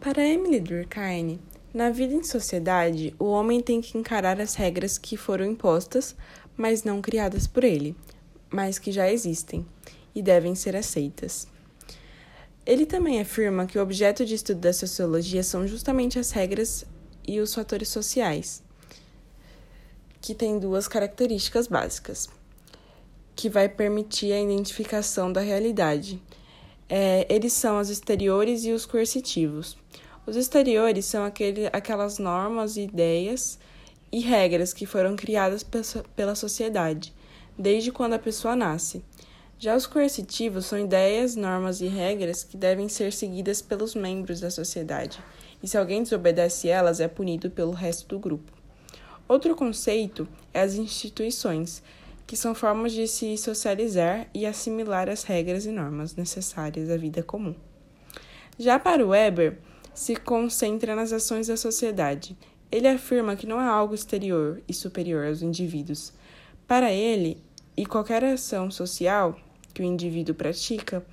Para Emily Durkheim, na vida em sociedade, o homem tem que encarar as regras que foram impostas, mas não criadas por ele, mas que já existem e devem ser aceitas. Ele também afirma que o objeto de estudo da sociologia são justamente as regras e os fatores sociais, que têm duas características básicas, que vai permitir a identificação da realidade. É, eles são os exteriores e os coercitivos. Os exteriores são aquele, aquelas normas, ideias e regras que foram criadas pela sociedade, desde quando a pessoa nasce. Já os coercitivos são ideias, normas e regras que devem ser seguidas pelos membros da sociedade, e se alguém desobedece elas, é punido pelo resto do grupo. Outro conceito é as instituições, que são formas de se socializar e assimilar as regras e normas necessárias à vida comum. Já para Weber, se concentra nas ações da sociedade. Ele afirma que não é algo exterior e superior aos indivíduos. Para ele, e qualquer ação social que o indivíduo pratica,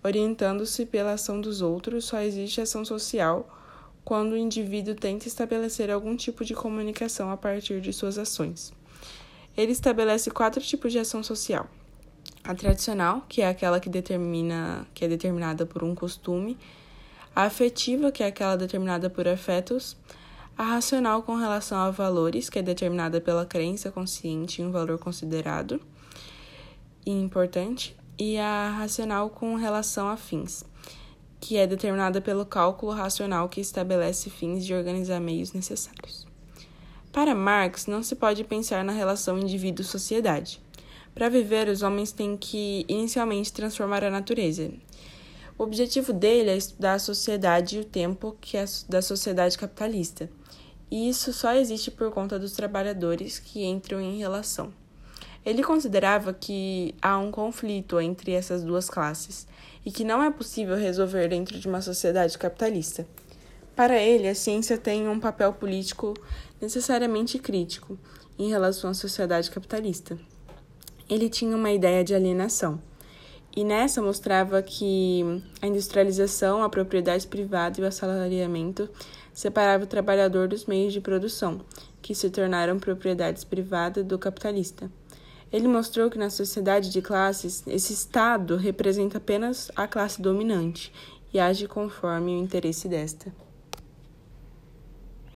orientando-se pela ação dos outros, só existe ação social quando o indivíduo tenta estabelecer algum tipo de comunicação a partir de suas ações. Ele estabelece quatro tipos de ação social: a tradicional, que é aquela que determina, que é determinada por um costume, a afetiva, que é aquela determinada por afetos, a racional com relação a valores, que é determinada pela crença consciente em um valor considerado e importante, e a racional com relação a fins, que é determinada pelo cálculo racional que estabelece fins de organizar meios necessários. Para Marx, não se pode pensar na relação indivíduo-sociedade. Para viver, os homens têm que inicialmente transformar a natureza. O objetivo dele é estudar a sociedade e o tempo que é da sociedade capitalista. E isso só existe por conta dos trabalhadores que entram em relação. Ele considerava que há um conflito entre essas duas classes e que não é possível resolver dentro de uma sociedade capitalista. Para ele, a ciência tem um papel político necessariamente crítico em relação à sociedade capitalista. Ele tinha uma ideia de alienação, e nessa mostrava que a industrialização, a propriedade privada e o assalariamento separavam o trabalhador dos meios de produção, que se tornaram propriedades privadas do capitalista. Ele mostrou que na sociedade de classes, esse Estado representa apenas a classe dominante e age conforme o interesse desta.